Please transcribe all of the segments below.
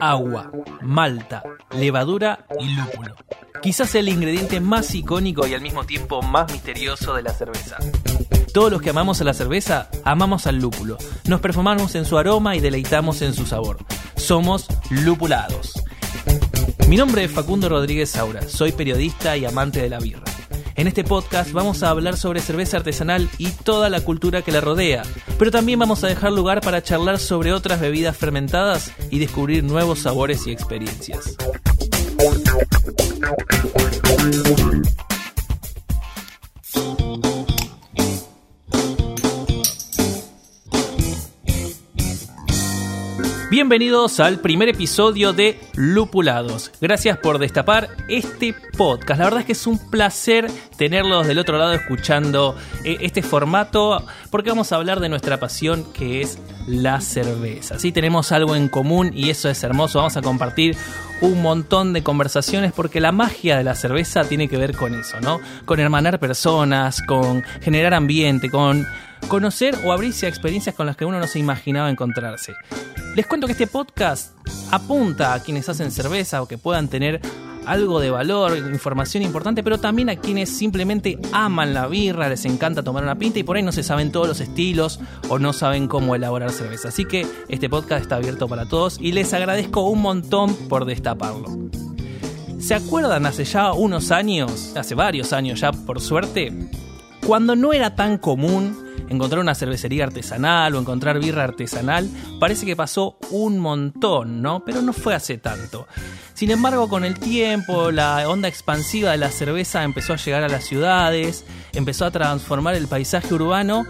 Agua, malta, levadura y lúpulo. Quizás el ingrediente más icónico y al mismo tiempo más misterioso de la cerveza. Todos los que amamos a la cerveza, amamos al lúpulo. Nos perfumamos en su aroma y deleitamos en su sabor. Somos lupulados. Mi nombre es Facundo Rodríguez Saura, soy periodista y amante de la birra. En este podcast vamos a hablar sobre cerveza artesanal y toda la cultura que la rodea, pero también vamos a dejar lugar para charlar sobre otras bebidas fermentadas y descubrir nuevos sabores y experiencias. Bienvenidos al primer episodio de Lupulados. Gracias por destapar este podcast. La verdad es que es un placer tenerlos del otro lado escuchando eh, este formato porque vamos a hablar de nuestra pasión que es la cerveza. Sí, tenemos algo en común y eso es hermoso. Vamos a compartir un montón de conversaciones porque la magia de la cerveza tiene que ver con eso, ¿no? Con hermanar personas, con generar ambiente, con conocer o abrirse a experiencias con las que uno no se imaginaba encontrarse. Les cuento que este podcast apunta a quienes hacen cerveza o que puedan tener algo de valor, información importante, pero también a quienes simplemente aman la birra, les encanta tomar una pinta y por ahí no se saben todos los estilos o no saben cómo elaborar cerveza. Así que este podcast está abierto para todos y les agradezco un montón por destaparlo. ¿Se acuerdan hace ya unos años, hace varios años ya por suerte, cuando no era tan común encontrar una cervecería artesanal o encontrar birra artesanal, parece que pasó un montón, ¿no? Pero no fue hace tanto. Sin embargo, con el tiempo, la onda expansiva de la cerveza empezó a llegar a las ciudades, empezó a transformar el paisaje urbano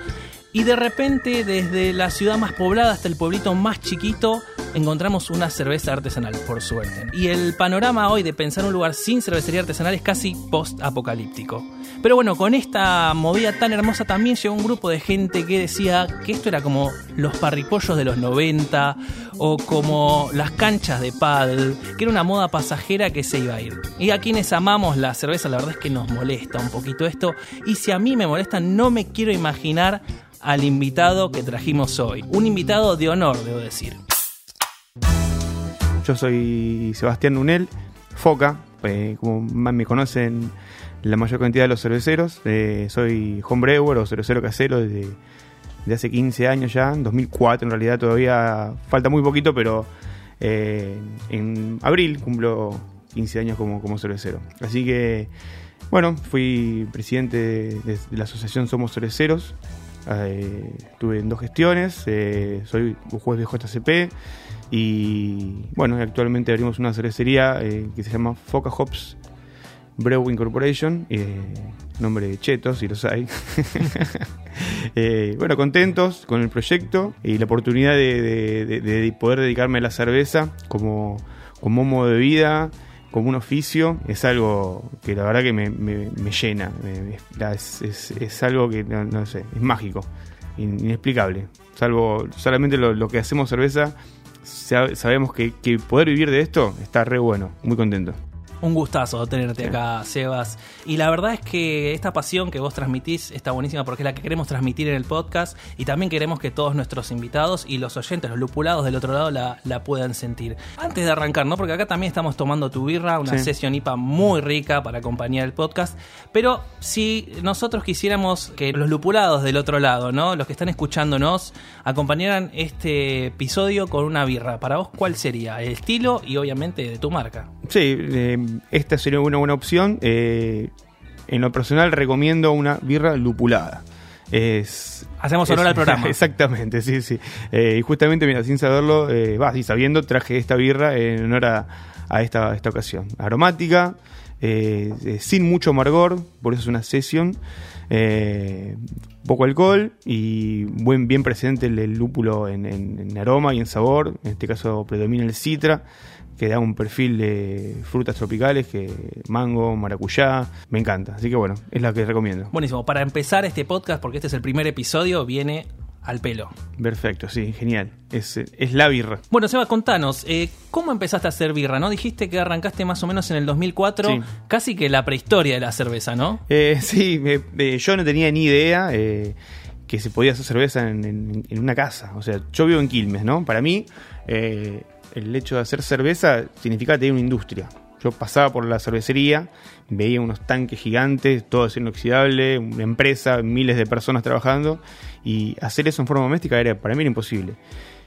y de repente desde la ciudad más poblada hasta el pueblito más chiquito encontramos una cerveza artesanal, por suerte. Y el panorama hoy de pensar un lugar sin cervecería artesanal es casi post-apocalíptico. Pero bueno, con esta movida tan hermosa también llegó un grupo de gente que decía que esto era como los parripollos de los 90 o como las canchas de paddle, que era una moda pasajera que se iba a ir. Y a quienes amamos la cerveza, la verdad es que nos molesta un poquito esto. Y si a mí me molesta, no me quiero imaginar al invitado que trajimos hoy. Un invitado de honor, debo decir. Yo soy Sebastián Nunel, Foca, eh, como más me conocen la mayor cantidad de los cerveceros. Eh, soy homebrewer o cervecero casero desde, hace 15 años ya, en 2004 en realidad todavía falta muy poquito, pero eh, en abril cumplo 15 años como, como cervecero. Así que, bueno, fui presidente de, la asociación Somos Cerveceros. estuve en dos gestiones, soy juez de JCP y bueno, actualmente abrimos una cervecería eh, que se llama Foca Hops Brewing Corporation, eh, nombre de chetos, si los hay. Eh, bueno, contentos con el proyecto y la oportunidad de, poder dedicarme a la cerveza como, como modo de vida, como un oficio, es algo que la verdad que me, llena. es, algo que, no, sé, es mágico, inexplicable. Salvo solamente lo, lo que hacemos cerveza sabemos que, que poder vivir de esto está re bueno, muy contento. Un gustazo tenerte acá, Sebas. Y la verdad es que esta pasión que vos transmitís está buenísima porque es la que queremos transmitir en el podcast y también queremos que todos nuestros invitados y los oyentes, los lupulados del otro lado, la, puedan sentir. Antes de arrancar, ¿no? Porque acá también estamos tomando tu birra, una sesión IPA muy rica para acompañar el podcast. Pero si nosotros quisiéramos que los lupulados del otro lado, ¿no? Los que están escuchándonos, acompañaran este episodio con una birra, ¿para vos cuál sería? El estilo y obviamente de tu marca. Sí, eh, esta sería una buena opción. Eh, en lo personal recomiendo una birra lupulada. Es, Hacemos honor al programa. Exactamente, sí, sí. Eh, y justamente, mira, sin saberlo, eh, y sabiendo, traje esta birra en honor a, esta, esta ocasión. Aromática, sin mucho amargor, por eso es una sesión. Poco alcohol y buen, bien presente el, lúpulo en, en, aroma y en sabor. En este caso predomina el citra que da un perfil de frutas tropicales, que mango, maracuyá, me encanta. Así que bueno, es la que recomiendo. Buenísimo, para empezar este podcast, porque este es el primer episodio, viene al pelo. Perfecto, sí, genial. Es, es la birra. Bueno, Seba, contanos, eh, ¿cómo empezaste a hacer birra? ¿No? Dijiste que arrancaste más o menos en el 2004, casi que la prehistoria de la cerveza, ¿no? Eh, sí, yo no tenía ni idea. Eh, que se podía hacer cerveza en, en- en una casa. O sea, yo vivo en Quilmes, ¿no? Para mí, eh, el hecho de hacer cerveza significa tener una industria. Yo pasaba por la cervecería, veía unos tanques gigantes, todo acero inoxidable, una empresa, miles de personas trabajando, y hacer eso en forma doméstica era para mí era imposible.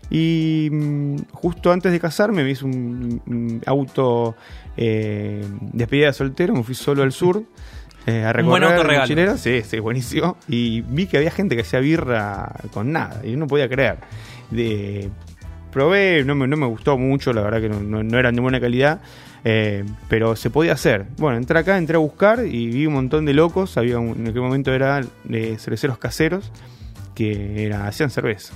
Y mm, justo antes de casarme me hice un, un auto eh, despedida de soltero, me fui solo al sur. eh, a Un buen recorrer la autorregalo. mochilera. Sí, sí, buenísimo. Y vi que había gente que hacía birra con nada, y no podía creer. De, probé, no me, no me gustó mucho, la verdad que no, no, no eran de buena calidad, eh, pero se podía hacer. Bueno, entré acá, entré a buscar y vi un montón de locos, había un- en aquel momento eran eh, cerveceros caseros que era, hacían cerveza.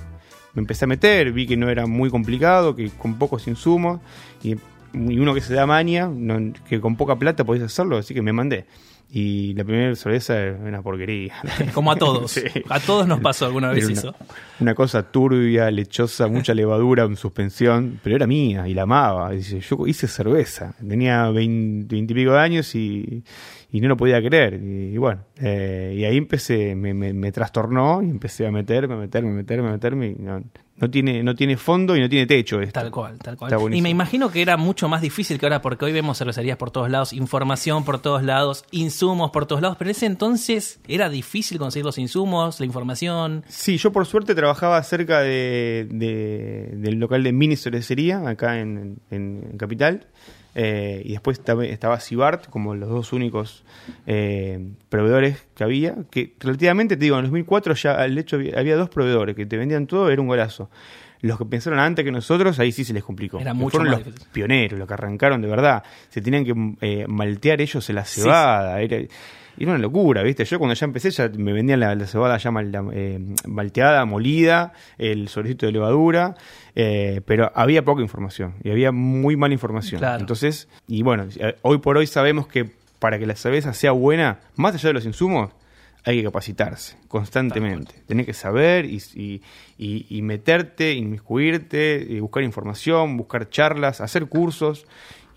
Me empecé a meter, vi que no era muy complicado, que con pocos insumos y, y uno que se da maña, no- que con poca plata podías hacerlo, así que me mandé. Y la primera cerveza era una porquería. Como a todos. Sí. A todos nos pasó alguna vez eso. una, cosa turbia, lechosa, mucha levadura en suspensión, pero era mía y la amaba. Dice, yo hice cerveza, tenía 20, y pico de años y, y no lo podía creer. Y, y bueno, eh, y ahí empecé, me, me- me trastornó y empecé a meterme, a meterme, a meterme, a meterme. Y no, no tiene, no tiene fondo y no tiene techo esto. Tal cual, tal cual. Y me imagino que era mucho más difícil que ahora, porque hoy vemos cervecerías por todos lados, información por todos lados, insumos por todos lados, pero en ese entonces era difícil conseguir los insumos, la información. Sí, yo por suerte trabajaba cerca de, de- del local de mini cervecería, acá en, en- en Capital. Eh, y después estaba, Cibart, como los dos únicos eh, proveedores que había. Que relativamente, te digo, en 2004 ya, el hecho, había, había dos proveedores que te vendían todo, era un golazo. Los que pensaron antes que nosotros, ahí sí se les complicó. Era mucho Fueron más los difícil. pioneros, los que arrancaron de verdad. Se tenían que eh, maltear ellos en la Sí, cebada. Era, era una locura, ¿viste? Yo cuando ya empecé ya me vendían la, la cebada ya mal- eh, malteada, molida, el sobrecito de levadura, eh, pero había poca información y había muy mala información. Claro. Entonces, y bueno, hoy por hoy sabemos que para que la cerveza sea buena, más allá de los insumos, hay que capacitarse constantemente. Tenés que saber y, y- y- y meterte, inmiscuirte, y buscar información, buscar charlas, hacer cursos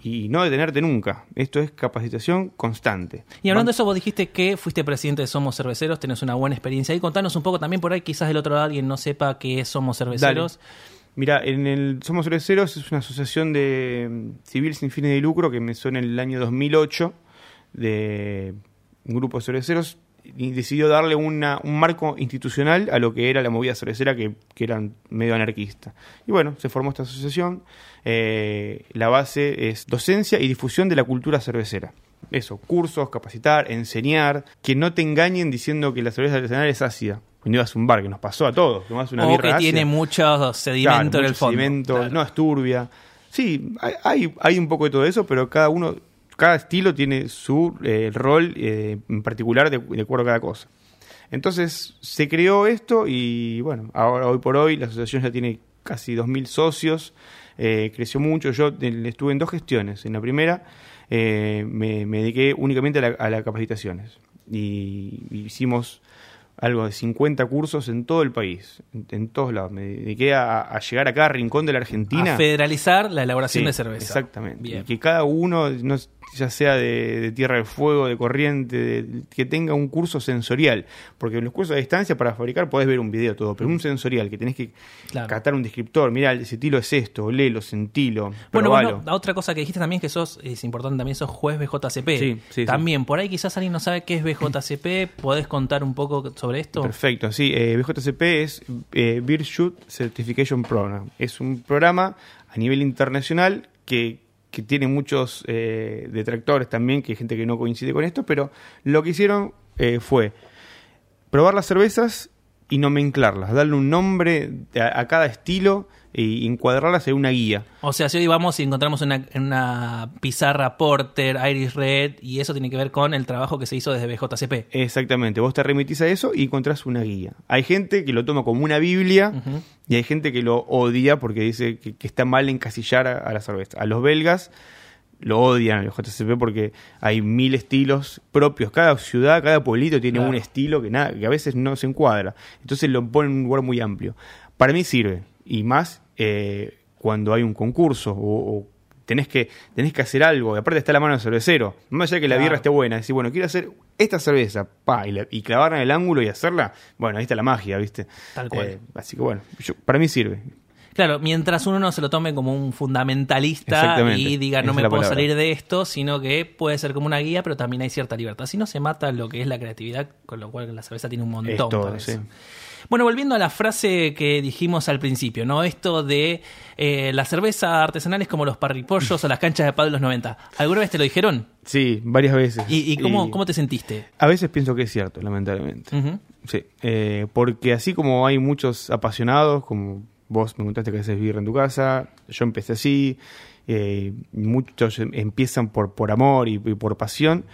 y no detenerte nunca. Esto es capacitación constante. Y hablando de eso, vos dijiste que fuiste presidente de Somos Cerveceros, tenés una buena experiencia ahí. Contanos un poco también por ahí, quizás del otro lado alguien no sepa qué es Somos Cerveceros. Mira, en el Somos Cerveceros es una asociación de mm, civil sin fines de lucro que empezó en el año 2008 de un grupo de cerveceros y decidió darle una, un marco institucional a lo que era la movida cervecera que, que era medio anarquista. Y bueno, se formó esta asociación. eh, la base es docencia y difusión de la cultura cervecera. Eso, cursos, capacitar, enseñar, que no te engañen diciendo que la cerveza artesanal es ácida. Cuando ibas a un bar, que nos pasó a todos, tomás una o que ácida. tiene mucho sedimento Claro, en el fondo. Claro. no es turbia. Sí, hay, hay, hay un poco de todo eso, pero cada uno, cada estilo tiene su eh, rol eh, en particular de, acuerdo a cada cosa. Entonces se creó esto y bueno, ahora hoy por hoy la asociación ya tiene casi 2.000 socios, eh, creció mucho. Yo estuve en dos gestiones. En la primera me, dediqué únicamente a, la- las capacitaciones y hicimos algo de 50 cursos en todo el país, en, en todos lados. Me dediqué a, a llegar a cada rincón de la Argentina. A federalizar la elaboración Sí, de cerveza. Exactamente. Bien. Y que cada uno, no, ya sea de, de Tierra del Fuego, de Corriente, de- que tenga un curso sensorial. Porque en los cursos a distancia para fabricar podés ver un video todo, pero un sensorial que tenés que Claro. catar un descriptor. Mira, ese estilo es esto, léelo, sentilo, Bueno, bueno, otra cosa que dijiste también que sos, es importante también, sos juez BJCP. Sí. también, por ahí quizás alguien no sabe qué es BJCP, ¿podés contar un poco sobre Perfecto, sí. eh, BJCP es eh, Virtue Certification Program. Es un programa a nivel internacional que, que tiene muchos eh, detractores también, que hay gente que no coincide con esto, pero lo que hicieron eh, fue probar las cervezas y nomenclarlas, darle un nombre a cada estilo y encuadrarlas en una guía. O sea, si hoy vamos y encontramos una, una pizarra Porter, Irish Red, y eso tiene que ver con el trabajo que se hizo desde BJCP. Exactamente, vos te remitís a eso y encontrás una guía. Hay gente que lo toma como una Biblia y hay gente que lo odia porque dice que, que está mal encasillar a, a la cerveza. A los belgas lo odian al JCP porque hay mil estilos propios. Cada ciudad, cada pueblito tiene Claro. un estilo que, nada, que a veces no se encuadra. Entonces lo ponen en un lugar muy amplio. Para mí sirve, y más eh, cuando hay un concurso o, o tenés que, tenés que hacer algo. Y aparte está la mano del cervecero. Más allá de que la Claro. birra esté buena, decir, bueno, quiero hacer esta cerveza, pa, y, la- y clavarla en el ángulo y hacerla. Bueno, ahí está la magia, ¿viste? Tal cual. Eh, así que bueno, yo- para mí sirve. Claro, mientras uno no se lo tome como un fundamentalista y diga no me puedo palabra. salir de esto, sino que puede ser como una guía, pero también hay cierta libertad. Si no se mata lo que es la creatividad, con lo cual la cerveza tiene un montón. Es todo, para eso. sí. Bueno, volviendo a la frase que dijimos al principio, ¿no? Esto de eh, la cerveza artesanal es como los parripollos o las canchas de pad de los 90. ¿Alguna vez te lo dijeron? Sí, varias veces. ¿Y, y cómo, cómo te sentiste? A veces pienso que es cierto, lamentablemente. Sí, eh, porque así como hay muchos apasionados, como vos me contaste que haces birra en tu casa, yo empecé así, eh, muchos em- empiezan por, por amor y, y por pasión,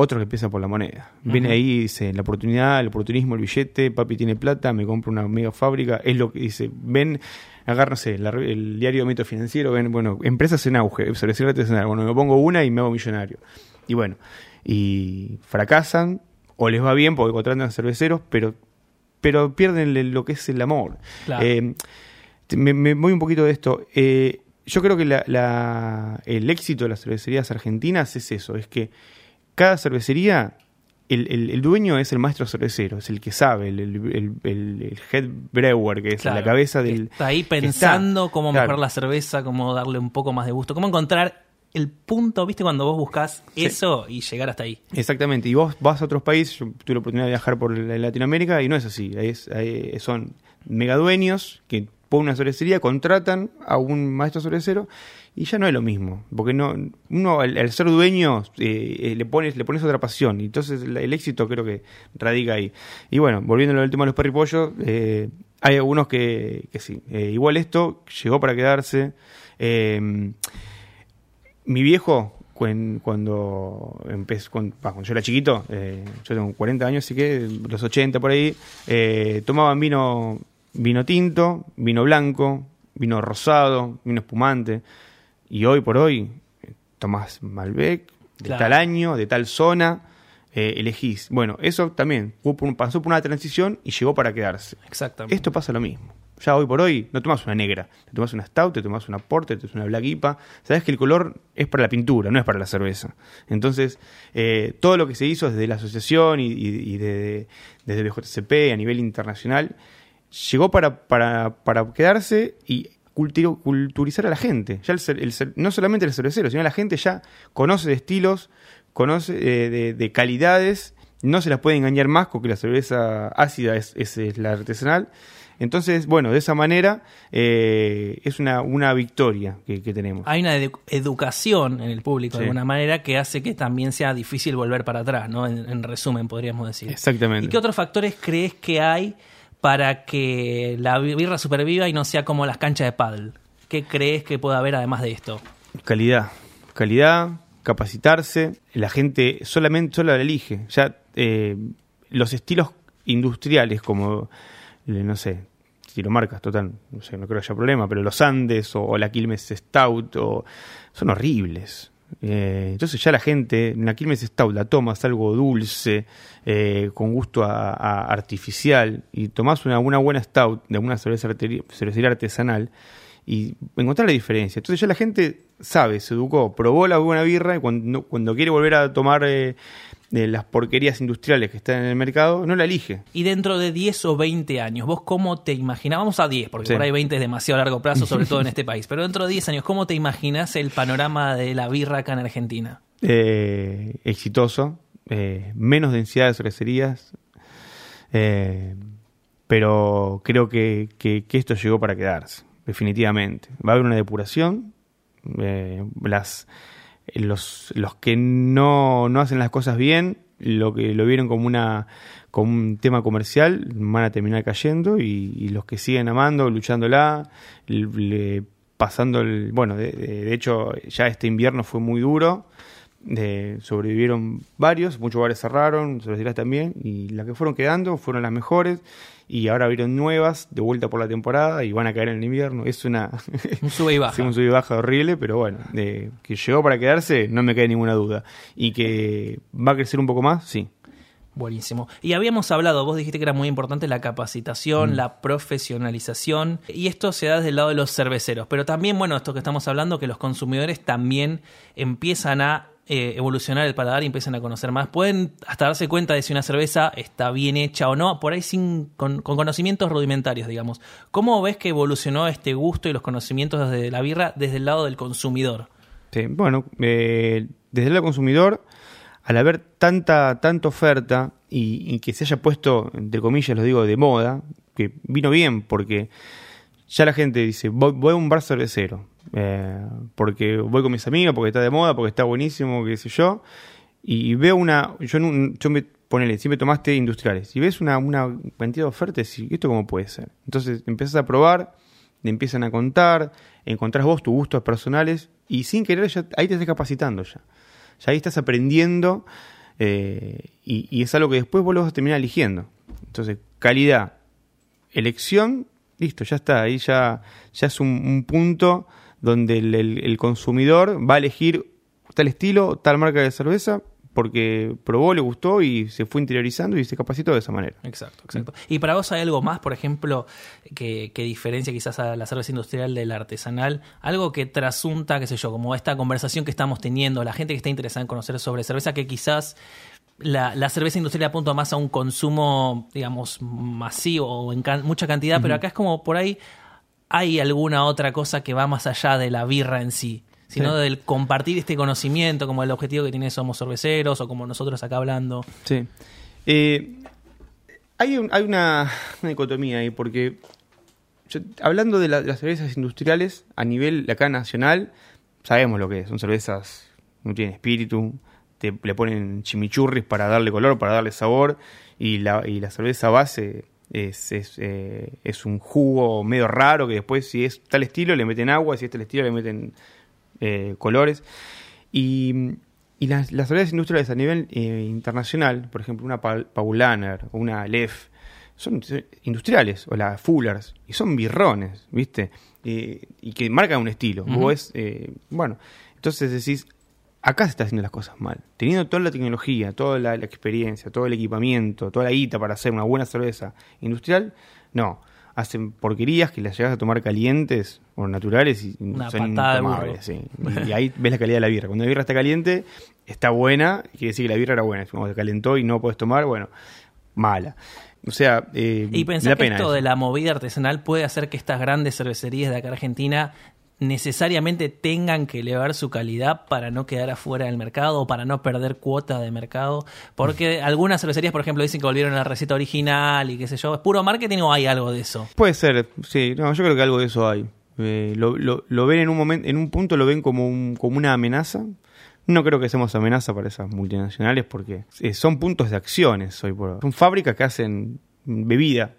otros que empiezan por la moneda. Viene ahí y dice, la oportunidad, el oportunismo, el billete, papi tiene plata, me compro una mega fábrica, es lo que dice, ven, agárrense, la el diario Mito Financiero, ven, bueno, empresas en auge, cervecería artesanal, bueno, me pongo una y me hago millonario. Y bueno, y fracasan, o les va bien porque contratan cerveceros, pero, pero pierden lo que es el amor. Claro. Eh, me, me voy un poquito de esto. Eh, yo creo que la- la- el éxito de las cervecerías argentinas es eso, es que cada cervecería, el, el- el dueño es el maestro cervecero, es el que sabe, el, el- head brewer, que es Claro, la cabeza del... Está ahí está. pensando cómo Claro. mejorar la cerveza, cómo darle un poco más de gusto, cómo encontrar el punto, ¿viste? Cuando vos buscás Sí. eso y llegar hasta ahí. Exactamente, y vos vas a otros países, yo tuve la oportunidad de viajar por la- Latinoamérica y no es así, es- ahí son megadueños que ponen una cervecería, contratan a un maestro cervecero y ya no es lo mismo, porque no uno al, ser dueño eh, eh, le pones le pones otra pasión y entonces el, éxito creo que radica ahí. Y bueno, volviendo al tema de los perripollos, eh, hay algunos que, que sí, igual esto llegó para quedarse. eh, mi viejo, cuando empezó, cuando, yo era chiquito, yo tengo 40 años, así que los 80 por ahí, eh, tomaban vino, vino tinto, vino blanco, vino rosado, vino espumante. Y hoy por hoy, eh, tomás Malbec, de Claro. tal año, de tal zona, eh, elegís. Bueno, eso también hubo por un- pasó por una transición y llegó para quedarse. Exactamente. Esto pasa lo mismo. Ya hoy por hoy no tomas una negra, te tomas una stout, te tomas una porter, te tomas una black IPA. Sabes que el color es para la pintura, no es para la cerveza. Entonces, eh, todo lo que se hizo desde la asociación y, y- y de- desde BJCP a nivel internacional llegó para, para, para quedarse y culturizar a la gente. Ya el no solamente el cervecero, sino la gente ya conoce de estilos, conoce eh, de, de calidades, no se las puede engañar más porque la cerveza ácida es, es- es la artesanal. Entonces, bueno, de esa manera eh, es una, una victoria que, que tenemos. Hay una edu- educación en el público de alguna manera que hace que también sea difícil volver para atrás, ¿no? En, en resumen, podríamos decir. Exactamente. ¿Y qué otros factores crees que hay para que la birra superviva y no sea como las canchas de paddle? ¿Qué crees que puede haber además de esto? Calidad. Calidad, capacitarse. La gente solamente solo la elige. Ya eh, los estilos industriales como, eh, no sé, si lo marcas, total, no sé, no creo que haya problema, pero los Andes o, la Quilmes Stout son horribles. Eh, entonces ya la gente, en la Quilmes Stout la tomas algo dulce, eh, con gusto a, artificial, y tomás una, buena Stout de una cerveza arteri- cervecería artesanal, y encontrar la diferencia. Entonces ya la gente sabe, se educó, probó la buena birra y cuando, cuando quiere volver a tomar eh, de las porquerías industriales que están en el mercado, no la elige. Y dentro de 10 o 20 años, ¿vos cómo te imaginás? Vamos a 10, porque Sí. por ahí 20 es demasiado largo plazo, sobre todo en este país. Pero dentro de 10 años, ¿cómo te imaginas el panorama de la birra acá en Argentina? Eh, exitoso, eh, menos densidad de cervecerías, eh, pero creo que, que- que esto llegó para quedarse, definitivamente. Va a haber una depuración, las, los, los que no, no hacen las cosas bien, lo que lo vieron como una como un tema comercial, van a terminar cayendo y, los que siguen amando, luchándola, le- pasando el, bueno, de, de- hecho ya este invierno fue muy duro, sobrevivieron varios, muchos bares cerraron, cervecerías también, y las que fueron quedando fueron las mejores, y ahora vieron nuevas de vuelta por la temporada y van a caer en el invierno. Es una, Un sube y baja. Sí, un sub y baja horrible, pero bueno, de que llegó para quedarse, no me cae ninguna duda. Y que va a crecer un poco más, sí. Buenísimo. Y habíamos hablado, vos dijiste que era muy importante la capacitación, Mm. la profesionalización, y esto se da desde el lado de los cerveceros, pero también, bueno, esto que estamos hablando, que los consumidores también empiezan a eh, evolucionar el paladar y empiezan a conocer más. Pueden hasta darse cuenta de si una cerveza está bien hecha o no, por ahí sin con, con conocimientos rudimentarios, digamos. ¿Cómo ves que evolucionó este gusto y los conocimientos de la birra desde el lado del consumidor? Bueno, eh, desde el lado del consumidor, al haber tanta, tanta oferta y, y que se haya puesto, entre comillas, lo digo, de moda, que vino bien porque ya la gente dice, voy, voy a un bar cervecero, eh, porque voy con mis amigos, porque está de moda, porque está buenísimo, qué sé yo, y veo una, yo, yo me, ponele, siempre tomaste industriales, y ves una, cantidad de ofertas, y esto cómo puede ser. Entonces empiezas a probar, te empiezan a contar, encontrás vos tus gustos personales, y sin querer ya, ahí te estás capacitando ya. Ya ahí estás aprendiendo, eh, y, es algo que después vos lo vas a terminar eligiendo. Entonces, calidad, elección, listo, ya está, ahí ya, ya es un punto donde el, el- el consumidor va a elegir tal estilo, tal marca de cerveza, porque probó, le gustó y se fue interiorizando y se capacitó de esa manera. Exacto, exacto. ¿Y para vos hay algo más, por ejemplo, que, que diferencia quizás a la cerveza industrial del artesanal? Algo que trasunta, qué sé yo, como esta conversación que estamos teniendo, la gente que está interesada en conocer sobre cerveza, que quizás la, la cerveza industrial apunta más a un consumo, digamos, masivo o en can- mucha cantidad, pero acá es como por ahí hay alguna otra cosa que va más allá de la birra en sí, sino Sí. del compartir este conocimiento, como el objetivo que tiene Somos Cerveceros o como nosotros acá hablando. Sí. Eh, hay, un- hay una, una dicotomía ahí, porque yo- hablando de, la- de las cervezas industriales a nivel acá nacional, sabemos lo que es. Son cervezas no tienen espíritu, te, le ponen chimichurris para darle color, para darle sabor, y la, y la cerveza base es, es, eh, es un jugo medio raro que después, si es tal estilo, le meten agua, si es tal estilo, le meten eh, colores. Y, y las, las industriales a nivel eh, internacional, por ejemplo, una Pa- Paulaner o una Lef, son industriales, o las Fullers, y son birrones, ¿viste? Eh, y que marcan un estilo. Vos eh, bueno, entonces decís, acá se está haciendo las cosas mal. Teniendo toda la tecnología, toda la, la experiencia, todo el equipamiento, toda la guita para hacer una buena cerveza industrial, no. Hacen porquerías que las llegas a tomar calientes o naturales y Una son intomables, sí. Y, y ahí ves la calidad de la birra. Cuando la birra está caliente, está buena, quiere decir que la birra era buena. Cuando se calentó y no puedes tomar, bueno, mala. O sea, eh, Y pensar que esto eso. de la movida artesanal puede hacer que estas grandes cervecerías de acá Argentina necesariamente tengan que elevar su calidad para no quedar afuera del mercado o para no perder cuota de mercado. Porque algunas cervecerías, por ejemplo, dicen que volvieron a la receta original y qué sé yo. ¿Es puro marketing o hay algo de eso? Puede ser, sí, no, yo creo que algo de eso hay. Eh, lo, lo- lo ven en un momento, en un punto lo ven como, un, como una amenaza. No creo que seamos amenaza para esas multinacionales porque eh, son puntos de acciones hoy por hoy. Son fábricas que hacen bebida.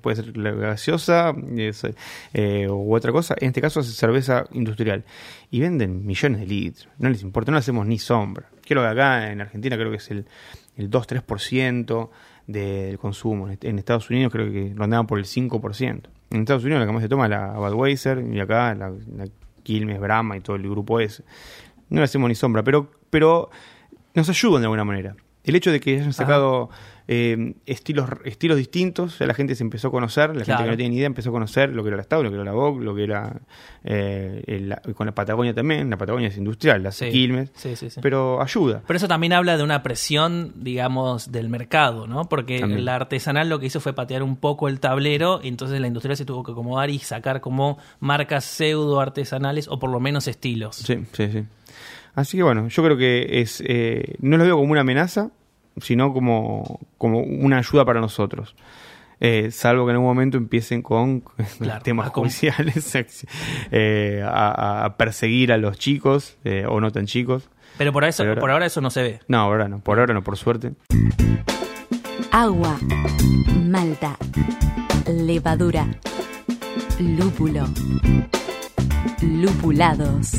Puede ser gaseosa es, eh, u otra cosa. En este caso es cerveza industrial. Y venden millones de litros. No les importa, no le hacemos ni sombra. Creo que acá en Argentina creo que es el, el 2-3% del consumo. En Estados Unidos creo que rondaban por el 5%. En Estados Unidos la que más se toma es la Budweiser y acá la, la Quilmes, Brahma y todo el grupo ese. No le hacemos ni sombra, pero, pero nos ayudan de alguna manera. El hecho de que hayan sacado eh, estilos estilos distintos, la gente se empezó a conocer, la gente que no tiene ni idea empezó a conocer lo que era la Stau, lo que era la Vogue, lo que era eh, el- con la Patagonia también, la Patagonia es industrial, la Sí. Quilmes, Sí, sí, sí. pero ayuda. Pero eso también habla de una presión, digamos, del mercado, ¿no? Porque También. la artesanal lo que hizo fue patear un poco el tablero y entonces la industria se tuvo que acomodar y sacar como marcas pseudo artesanales o por lo menos estilos. Sí, sí, sí. Así que bueno, yo creo que es eh, no lo veo como una amenaza, sino como, como una ayuda para nosotros. Eh, salvo que en algún momento empiecen con Claro, temas judiciales, eh, a, a perseguir a los chicos eh, o no tan chicos. Pero por, eso, Pero ahora- por ahora eso no se ve. No, ahora no, por ahora no, por suerte. agua, malta, levadura, lúpulo, lupulados.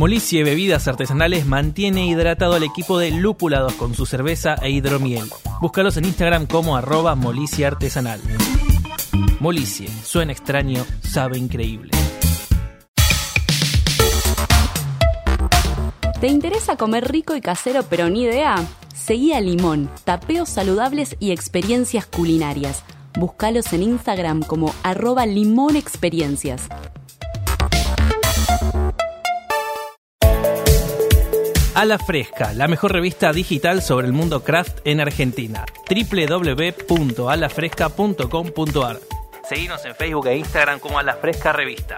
Molicie Bebidas Artesanales mantiene hidratado al equipo de lúpulados con su cerveza e hidromiel. Búscalos en Instagram como arroba Molicie Artesanal. Molicie, suena extraño, sabe increíble. ¿Te interesa comer rico y casero pero ni idea? Seguí a Limón, tapeos saludables y experiencias culinarias. Búscalos en Instagram como arroba limonexperiencias. A la Fresca, la mejor revista digital sobre el mundo craft en Argentina. www.alafresca.com.ar Seguimos en Facebook e Instagram como A la Fresca Revista.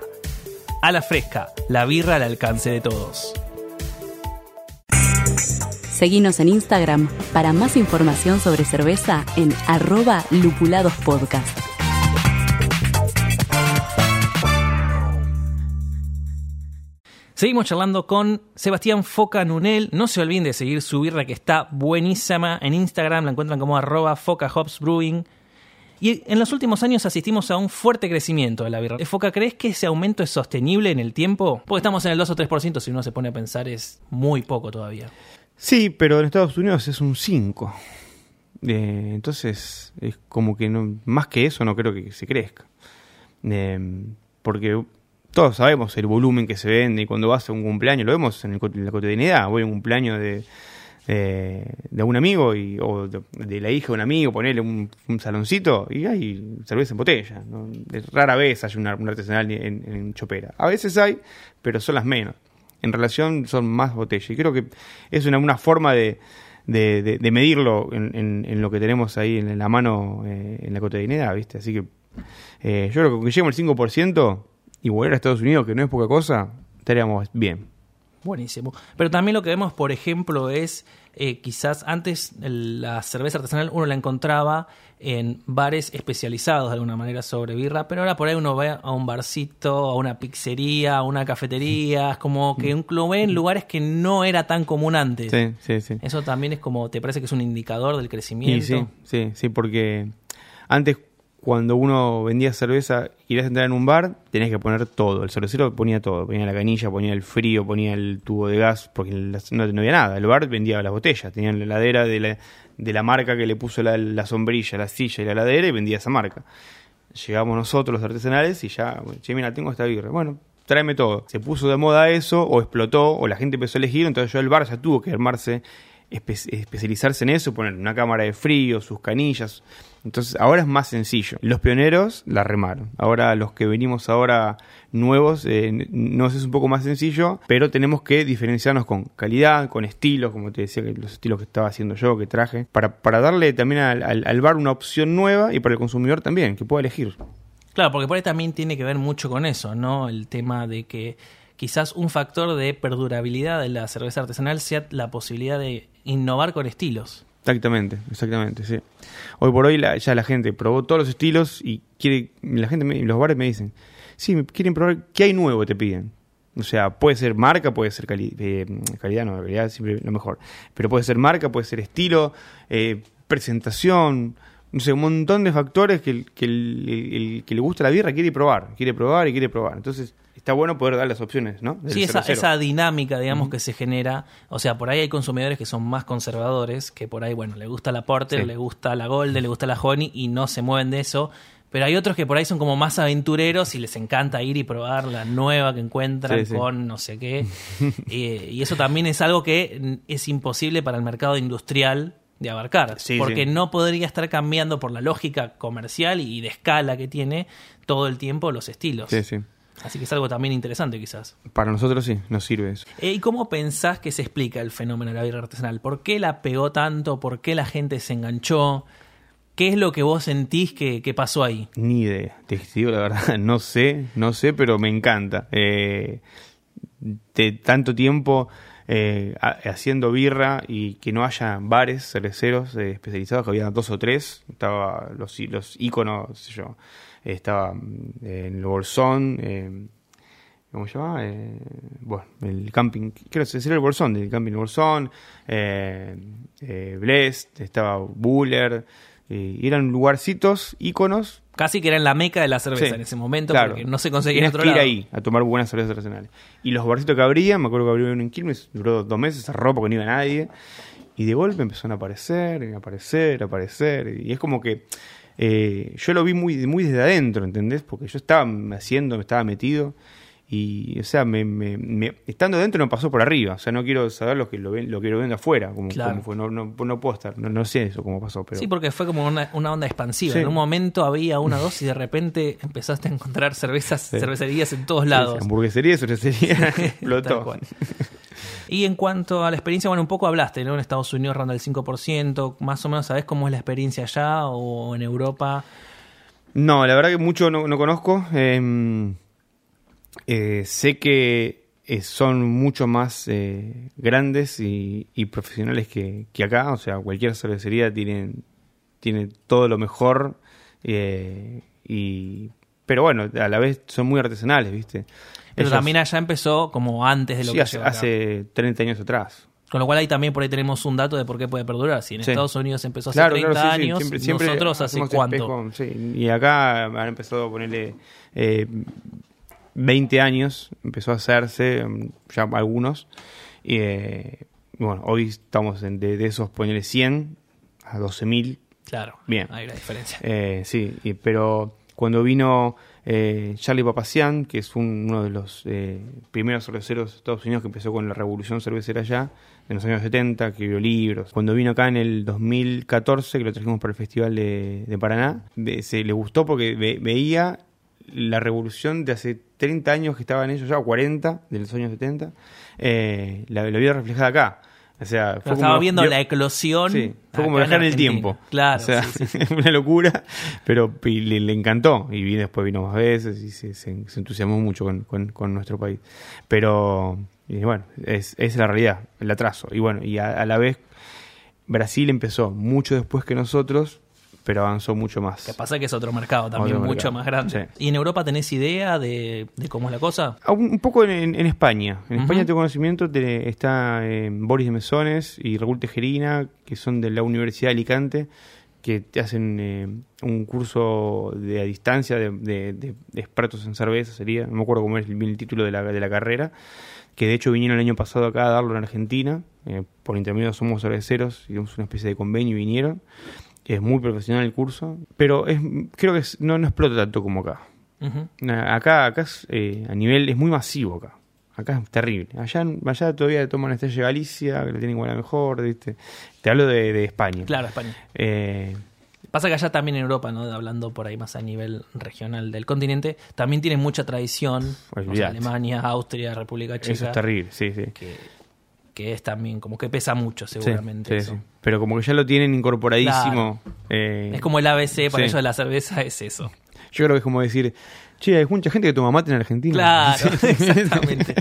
A la Fresca, la birra al alcance de todos. Seguinos en Instagram para más información sobre cerveza en arroba lupuladospodcast. Seguimos charlando con Sebastián Foca Nunel. No se olviden de seguir su birra que está buenísima en Instagram. La encuentran como arroba Foca Hops Brewing. Y en los últimos años asistimos a un fuerte crecimiento de la birra. Foca, ¿crees que ese aumento es sostenible en el tiempo? Porque estamos en el 2 o 3%, si uno se pone a pensar es muy poco todavía. Sí, pero en Estados Unidos es un 5. Eh, entonces, es como que más que eso no creo que se crezca. Eh, porque todos sabemos el volumen que se vende y cuando vas a un cumpleaños, lo vemos en, el, en la cotidianidad. Voy a un cumpleaños de, de un amigo y, o de, la hija de un amigo, ponerle un, un, saloncito y hay cerveza en botella. Rara vez hay un artesanal en, en chopera. A veces hay, pero son las menos en relación son más botellas. Y creo que es una, una forma de, de, de, medirlo en, en, lo que tenemos ahí en la mano eh, en la cotidianidad, ¿viste? Así que eh, yo creo que lleguemos al 5% y volver a Estados Unidos, que no es poca cosa, estaríamos bien. Buenísimo. Pero también lo que vemos, por ejemplo, es eh, quizás antes la cerveza artesanal uno la encontraba en bares especializados de alguna manera sobre birra, pero ahora por ahí uno va a un barcito, a una pizzería, a una cafetería, es como que un club en lugares que no era tan común antes. Sí, sí, sí. Eso también es como, ¿te parece que es un indicador del crecimiento? Sí, sí, sí, porque antes cuando uno vendía cerveza, irás a entrar en un bar, tenías que poner todo. El cervecero ponía todo. Ponía la canilla, ponía el frío, ponía el tubo de gas, porque no, no había nada. El bar vendía las botellas. Tenían la heladera de la, de la marca que le puso la, la, sombrilla, la silla y la heladera y vendía esa marca. Llegamos nosotros, los artesanales, y ya, che, mira, tengo esta birra. Bueno, tráeme todo. Se puso de moda eso, o explotó, o la gente empezó a elegir, entonces yo el bar ya tuvo que armarse, espe especializarse en eso, poner una cámara de frío, sus canillas entonces ahora es más sencillo. Los pioneros la remaron. Ahora los que venimos ahora nuevos eh, nos es un poco más sencillo, pero tenemos que diferenciarnos con calidad, con estilos, como te decía, los estilos que estaba haciendo yo, que traje, para, para darle también al, al, al bar una opción nueva y para el consumidor también, que pueda elegir. Claro, porque por ahí también tiene que ver mucho con eso, ¿no? El tema de que quizás un factor de perdurabilidad de la cerveza artesanal sea la posibilidad de innovar con estilos. Exactamente, exactamente, sí. Hoy por hoy la, ya la gente probó todos los estilos y quiere, la gente, me, los bares me dicen, sí, quieren probar, ¿qué hay nuevo? Te piden. O sea, puede ser marca, puede ser eh, calidad, no, calidad siempre lo mejor. Pero puede ser marca, puede ser estilo, eh, presentación, no sé, un montón de factores que, que el, que le gusta la birra quiere probar, quiere probar y quiere probar. Entonces, está bueno poder dar las opciones, ¿no? Sí, esa, esa, dinámica, digamos, uh -huh. que se genera. O sea, por ahí hay consumidores que son más conservadores, que por ahí, bueno, le gusta la Porter, sí. le gusta la Golden, le gusta la Honey y no se mueven de eso. Pero hay otros que por ahí son como más aventureros y les encanta ir y probar la nueva que encuentran sí, con no sé qué. y, y eso también es algo que es imposible para el mercado industrial de abarcar, sí, porque no podría estar cambiando por la lógica comercial y de escala que tiene todo el tiempo los estilos. Sí, sí. Así que es algo también interesante quizás. Para nosotros sí, nos sirve eso. Eh, ¿Y cómo pensás que se explica el fenómeno de la birra artesanal? ¿Por qué la pegó tanto? ¿Por qué la gente se enganchó? ¿Qué es lo que vos sentís que, que pasó ahí? Ni idea, te digo la verdad, no sé, no sé, pero me encanta. Eh, de tanto tiempo eh, haciendo birra y que no haya bares cerveceros eh, especializados, que había dos o tres, estaba los, los íconos, sé yo, estaba eh, en el Bolsón, eh, ¿cómo se llama? Eh, bueno, el camping, quiero decir el Bolsón, del camping Bolsón, eh, eh, Blest, estaba Buller, y eran lugarcitos, íconos. Casi que eran la meca de la cerveza sí, en ese momento, claro. porque no se conseguía en otro que ir lado. ahí a tomar buenas cervezas artesanales. Y los barcitos que abrían, me acuerdo que abrió uno en Quilmes, duró dos meses, cerró porque no iba nadie. Y de golpe empezaron a aparecer, a aparecer, a aparecer. Y es como que eh, yo lo vi muy, muy desde adentro, ¿entendés? Porque yo estaba haciendo, me estaba metido. Y, o sea, me, me- me- estando dentro no pasó por arriba. O sea, no quiero saber lo que lo, ven, lo que lo ven de afuera. Como, Claro. como fue. No, no, no puedo estar. No, no sé eso cómo pasó. Pero Sí, porque fue como una, una onda expansiva. Sí. En un momento había una, dos y de repente empezaste a encontrar cervezas, Sí. cervecerías en todos lados. sí, hamburguesería, cervecería, Tal explotó. Y en cuanto a la experiencia, bueno, un poco hablaste, ¿no? En Estados Unidos ronda el 5%, más o menos, ¿sabés cómo es la experiencia allá o en Europa? No, la verdad que mucho no, no conozco. Eh, eh, sé que eh, son mucho más eh, grandes y, y profesionales que, que acá. O sea, cualquier cervecería tiene, tiene todo lo mejor. eh, y, pero bueno, a la vez son muy artesanales, ¿viste? Pero Ellos- también allá empezó como antes de lo sí, que hace, acá. hace 30 años atrás. Con lo cual ahí también por ahí tenemos un dato de por qué puede perdurar. Si en Sí. Estados Unidos empezó hace Claro, 30 claro, sí, sí. años, Siempre- siempre nosotros hace cuánto. espejo. Y acá han empezado a ponerle eh, 20 años, empezó a hacerse mm, ya algunos. Y eh, bueno, hoy estamos en- de, de esos ponerle 100 a 12.000. Claro, Bien. hay una diferencia. Eh, sí, y- pero cuando vino eh, Charlie Papazian, que es un- uno de los eh, primeros cerveceros de Estados Unidos que empezó con la revolución cervecera allá, en los años 70, que vio libros. Cuando vino acá en el 2014, que lo trajimos para el Festival de, de Paraná, se le gustó porque ve- veía la revolución de hace 30 años que estaban ellos ya, o 40, de los años 70, eh, la, la vio reflejada acá. O sea, fue Estaba como- viendo la eclosión. Sí, fue como viajar en el tiempo. Claro, O sea, sí, sí. una locura, pero le, le encantó. Y después vino más veces y se, se- se entusiasmó mucho con, con- con nuestro país. Pero, y bueno, es, es la realidad, el atraso. Y bueno, y a, a la vez, Brasil empezó mucho después que nosotros, pero avanzó mucho más. Que pasa que es otro mercado también, Otro mucho mercado. más grande. Sí. ¿Y en Europa tenés idea de, de cómo es la cosa? Ah, Un un poco en, España. En Ujú. España tengo conocimiento, de, está eh, Boris de Mesones y Raúl Tejerina, que son de la Universidad de Alicante, que te hacen eh, un curso de a distancia de, de- de- de expertos en cerveza, sería, no me acuerdo cómo es el, título de la, de la carrera, que de hecho vinieron el año pasado acá a darlo en Argentina, eh, por intermedio de Somos Cerveceros, hicimos una especie de convenio y vinieron. Es muy profesional el curso, pero es, creo que es- no, no explota tanto como acá. Acá, acá es, eh, a nivel, es muy masivo acá. Acá es terrible. Allá, allá todavía toman Estrella de Galicia, que la tienen igual a mejor, ¿viste? Te hablo de, de España. Claro, España. Eh, Pasa que allá también en Europa, ¿no? hablando por ahí más a nivel regional del continente, también tienen mucha tradición. O sea, Olvidate. Alemania, Austria, República Checa. eso es terrible, sí, sí. que, que es también como que pesa mucho seguramente. sí, eso. sí. Pero como que ya lo tienen incorporadísimo. eh, Es como el ABC, para ellos la cerveza es eso. Yo creo que es como decir, che, hay mucha gente que toma mate en Argentina. Claro, exactamente.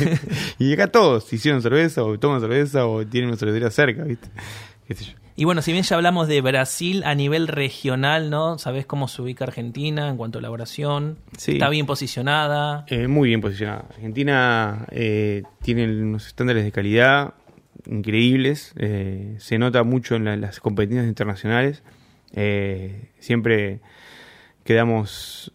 y acá todos hicieron cerveza, o toman cerveza, o tienen una cervecería cerca, ¿viste? Qué sé yo. Y bueno, si bien ya hablamos de Brasil a nivel regional, ¿no? ¿Sabés cómo se ubica Argentina en cuanto a elaboración? Sí. ¿Está bien posicionada? Eh, muy bien posicionada. Argentina eh, tiene unos estándares de calidad increíbles. eh, se nota mucho en la- las competencias internacionales. Eh, siempre quedamos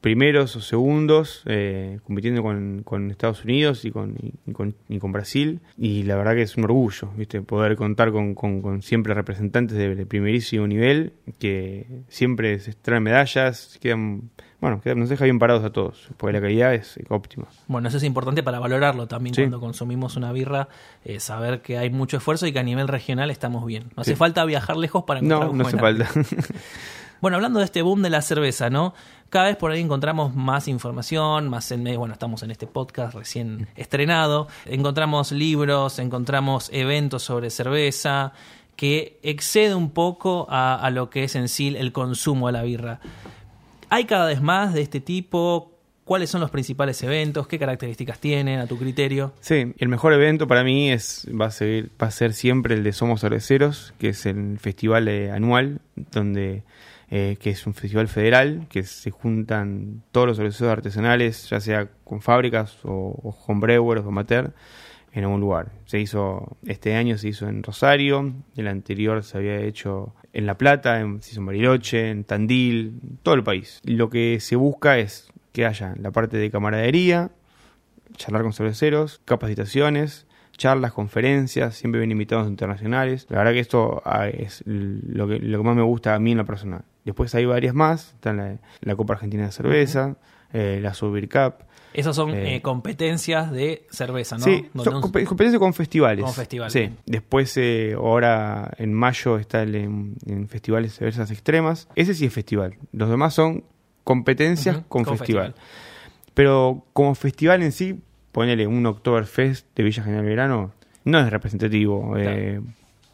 primeros o segundos eh, compitiendo con, con Estados Unidos y con, y, con, y con Brasil. Y la verdad que es un orgullo ¿viste? poder contar con, con- siempre representantes de, de primerísimo nivel que siempre se traen medallas, quedan, bueno, quedan- nos deja bien parados a todos, porque la calidad es óptima. Bueno, eso es importante para valorarlo también Sí. cuando consumimos una birra, eh, saber que hay mucho esfuerzo y que a nivel regional estamos bien. No hace falta viajar lejos para encontrar No, no hace falta. Bueno, hablando de este boom de la cerveza, ¿no? Cada vez por ahí encontramos más información, más en bueno, estamos en este podcast recién estrenado, encontramos libros, encontramos eventos sobre cerveza que excede un poco a, lo que es en sí el consumo de la birra. ¿Hay cada vez más de este tipo? ¿Cuáles son los principales eventos? ¿Qué características tienen a tu criterio? Sí, el mejor evento para mí es va a ser, va a ser siempre el de Somos Cerveceros, que es el festival eh, anual, donde eh, que es un festival federal, que se juntan todos los cerveceros artesanales, ya sea con fábricas o, o homebrewers o amateur, en algún lugar. Se hizo, este año se hizo en Rosario, el anterior se había hecho en La Plata, en, se hizo en Bariloche, en Tandil, en todo el país. Lo que se busca es que haya la parte de camaradería, charlar con cerveceros, capacitaciones, charlas, conferencias, siempre vienen invitados internacionales. La verdad que esto ah, es lo que, lo que más me gusta a mí en lo personal. Después hay varias más, está la, la Copa Argentina de Cerveza, eh, la Sober Cup. Esas son Eh, eh, competencias de cerveza, ¿no? Sí, son competencias con festivales. Con festivales. Sí, después eh, ahora en mayo está el, en, en festivales de cervezas extremas. Ese sí es festival. Los demás son competencias con, con festival. festival. Pero como festival en sí, ponele un Oktoberfest de Villa General Verano, no es representativo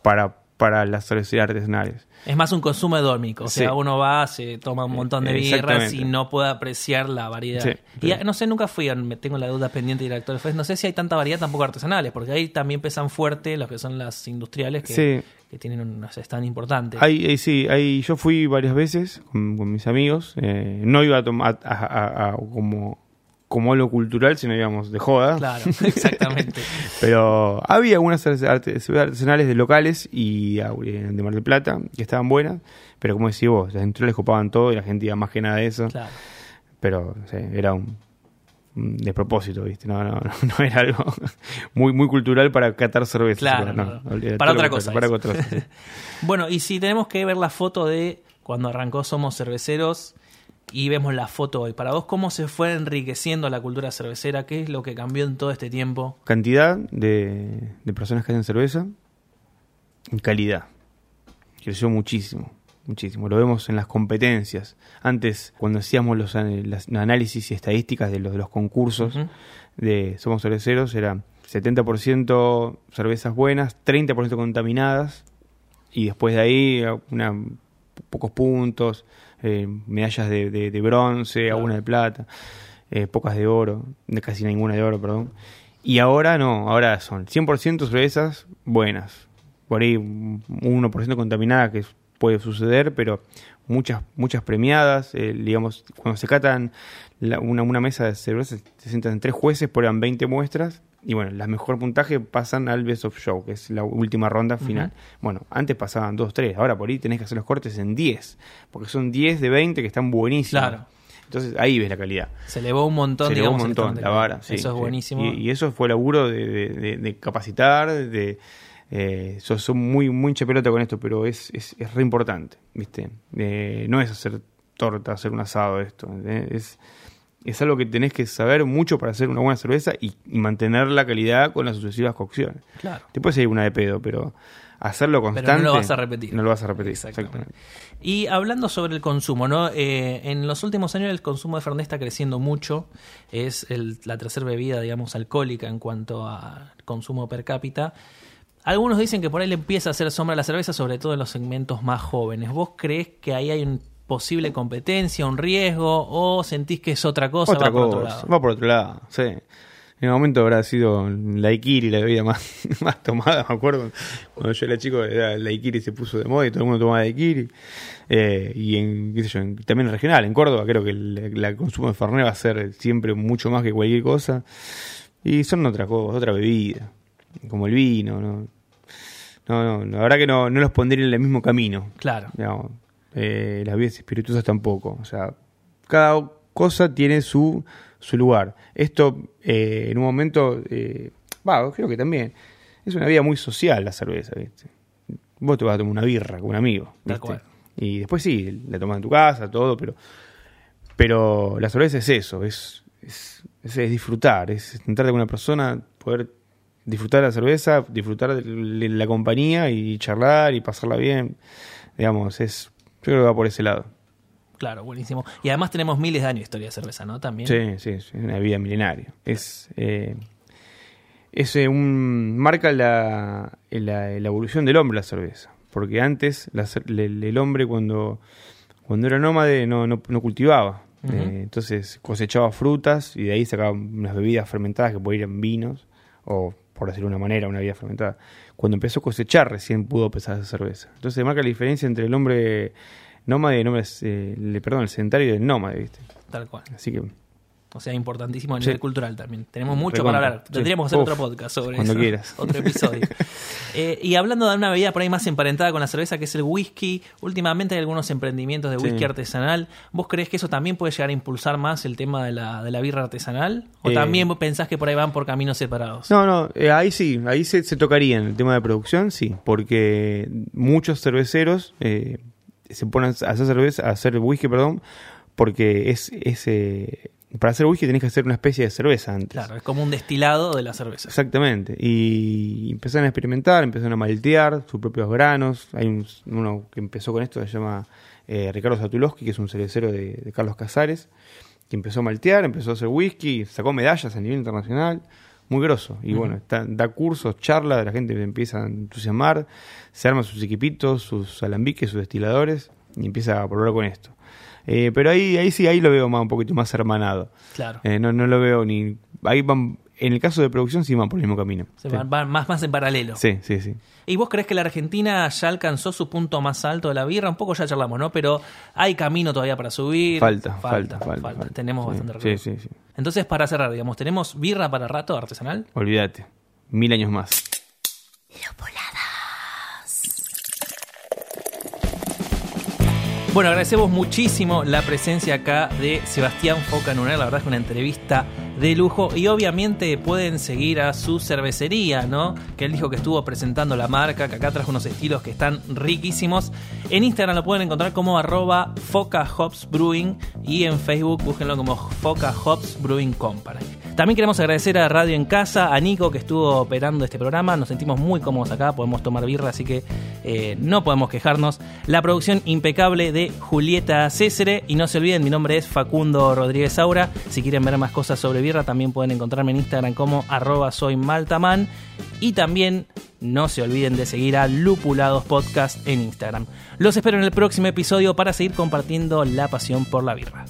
para, para las cervecerías artesanales. Es más un consumo hedónico. O sea, Sí. uno va, se toma un montón de birras y no puede apreciar la variedad. Sí, y sí. no sé, nunca fui, me tengo la duda pendiente de ir al Oktoberfest. No sé si hay tanta variedad tampoco artesanales, porque ahí también pesan fuerte los que son las industriales que, que tienen un no sé, es tan importante. Ahí, ahí sí, ahí yo fui varias veces con, con mis amigos. eh, no iba a tomar a- a- a- como, como algo cultural, sino íbamos de joda. Claro, exactamente. Pero había algunas artesanales de locales y ah, eh, de Mar del Plata que estaban buenas. Pero como decís vos, las industriales copaban todo y la gente iba más que nada de eso. Claro. Pero era un, un despropósito, ¿viste? No, no, no, no era algo muy, muy cultural para catar cerveza. Claro, no, Para otra cosa Para otra cosa. Bueno, y si tenemos que ver la foto de cuando arrancó Somos Cerveceros y vemos la foto hoy, para vos, ¿cómo se fue enriqueciendo la cultura cervecera? ¿Qué es lo que cambió en todo este tiempo? cantidad de, de personas que hacen cerveza y calidad. Creció muchísimo, muchísimo. Lo vemos en las competencias. Antes, cuando hacíamos los, análisis y estadísticas de los, de los concursos de Somos Cerveceros, era 70% cervezas buenas, 30% contaminadas, y después de ahí una, pocos puntos, eh, medallas de, de- de bronce, Claro. alguna de plata, eh, pocas de oro, de casi ninguna de oro, perdón. Y ahora no, ahora son 100% cervezas buenas. Por ahí un 1% contaminada que puede suceder, pero muchas muchas premiadas. eh, digamos, cuando se catan la- una, una mesa de cervezas, se sientan tres jueces, prueban 20 muestras. Y bueno, las mejor puntaje pasan al Best of Show, que es la última ronda final. Bueno, antes pasaban 2, 3, ahora por ahí tenés que hacer los cortes en 10, porque son 10 de 20 que están buenísimos. Claro. Entonces ahí ves la calidad. Se elevó un montón, Se elevó digamos, un montón la vara. sí, Eso es sí. buenísimo. Y, y eso fue laburo de, de, de- de capacitar, de... Eh, so- son muy muy pelota con esto, pero es, es, es re importante, ¿viste? Eh, no es hacer torta, hacer un asado esto. ¿entendés? Es, es algo que tenés que saber mucho para hacer una buena cerveza y, y mantener la calidad con las sucesivas cocciones. Claro. Te puede salir una de pedo, pero hacerlo Pero no constante... lo vas a repetir. No lo vas a repetir, Exactamente. exactamente. Y hablando sobre el consumo, ¿no? Eh, en los últimos años el consumo de Fernet está creciendo mucho. Es el- la tercera bebida, digamos, alcohólica en cuanto a consumo per cápita. Algunos dicen que por ahí le empieza a hacer sombra a la cerveza, sobre todo en los segmentos más jóvenes. ¿Vos crees que ahí hay una posible competencia, un riesgo, o sentís que es otra cosa? Otra va por cosa, otro lado? va por otro lado, sí. En el momento habrá sido la Ikiri la bebida más, más tomada, me acuerdo. Cuando yo era chico, era la Ikiri se puso de moda y todo el mundo tomaba Ikiri. Eh, y en, qué sé yo, en- también en regional, en Córdoba, creo que el, consumo de Fernet va a ser siempre mucho más que cualquier cosa. Y son otra cosa, otra bebida, como el vino, ¿no? No, no, la verdad que no, no los pondría en el mismo camino. Claro. Digamos, eh, las bebidas espirituosas tampoco. O sea, cada cosa tiene su, su lugar. Esto, eh, en un momento, eh, va, creo que también, es una vida muy social la cerveza, ¿viste? Vos te vas a tomar una birra con un amigo, ¿viste? Y después sí, la tomas en tu casa, todo, pero pero la cerveza es eso, es, es, es- es disfrutar, es entrar con una persona, poder disfrutar la cerveza, disfrutar de la compañía y charlar y pasarla bien. Digamos, es creo que va por ese lado. Claro, buenísimo. Y además tenemos miles de años de historia de cerveza, ¿no? También. Sí, sí, es una vida milenaria. Es, eh, es eh, un marca la, la, la evolución del hombre la cerveza. Porque antes la el, el hombre cuando, cuando era nómade no, no, no cultivaba. Eh, entonces cosechaba frutas y de ahí sacaba unas bebidas fermentadas que podían ir en vinos o por decirlo de una manera, una bebida fermentada. Cuando empezó a cosechar recién pudo empezar a hacer cerveza. Entonces marca la diferencia entre el hombre nómade y el hombre, eh, perdón, el sedentario y el nómade, ¿viste? Tal cual. Así que O sea, importantísimo a Sí. nivel cultural también. Tenemos mucho Recontra, para hablar. sí. Tendríamos que hacer Uf, otro podcast sobre cuando eso. quieras. Otro episodio. Eh, y hablando de una bebida por ahí más emparentada con la cerveza, que es el whisky, últimamente hay algunos emprendimientos de Sí. whisky artesanal. ¿Vos creés que eso también puede llegar a impulsar más el tema de la, de la birra artesanal? ¿O Eh, también vos pensás que por ahí van por caminos separados? No, no, eh, ahí sí, ahí se, se tocaría en el tema de producción, sí, porque muchos cerveceros se ponen a hacer cerveza, a hacer whisky, perdón, porque es, es, eh, para hacer whisky tenés que hacer una especie de cerveza antes. Claro, es como un destilado de la cerveza. Exactamente. Y empezaron a experimentar, empezaron a maltear sus propios granos. Hay un- uno que empezó con esto, se llama eh, Ricardo Satulowski, que es un cervecero de, de Carlos Casares, que empezó a maltear, empezó a hacer whisky, sacó medallas a nivel internacional. Muy grosso. Y bueno, está- da cursos, charla, la gente empieza a entusiasmar, se arma sus equipitos, sus alambiques, sus destiladores, y empieza a probar con esto. Eh, pero ahí, ahí sí, ahí lo veo más, un poquito más hermanado. Claro. Eh, no, no lo veo ni. Ahí van. En el caso de producción, sí van por el mismo camino. Se sí. van, van más, más en paralelo. sí, sí, sí. ¿Y vos crees que la Argentina ya alcanzó su punto más alto de la birra? Un poco ya charlamos, ¿no? Pero hay camino todavía para subir. Falta, falta, falta. falta. Tenemos Sí, bastante Sí, recorrido. sí, sí. Entonces, para cerrar, digamos, ¿tenemos birra para rato artesanal? Olvídate. Mil años más. Bueno, agradecemos muchísimo la presencia acá de Sebastián Foca Nuner. La verdad es que una entrevista de lujo. Y obviamente pueden seguir a su cervecería, ¿no? Que él dijo que estuvo presentando la marca, que acá trajo unos estilos que están riquísimos. En Instagram lo pueden encontrar como arroba Foca Hops y en Facebook búsquenlo como Foca Hops Brewing Company. También queremos agradecer a Radio en Casa, a Nico que estuvo operando este programa. Nos sentimos muy cómodos acá, podemos tomar birra, así que eh, no podemos quejarnos. La producción impecable de Julieta Césare. Y no se olviden, mi nombre es Facundo Rodríguez Aura. Si quieren ver más cosas sobre también pueden encontrarme en Instagram como arroba soy maltaman. Y también no se olviden de seguir a Lupulados Podcast en Instagram. Los espero en el próximo episodio para seguir compartiendo la pasión por la birra.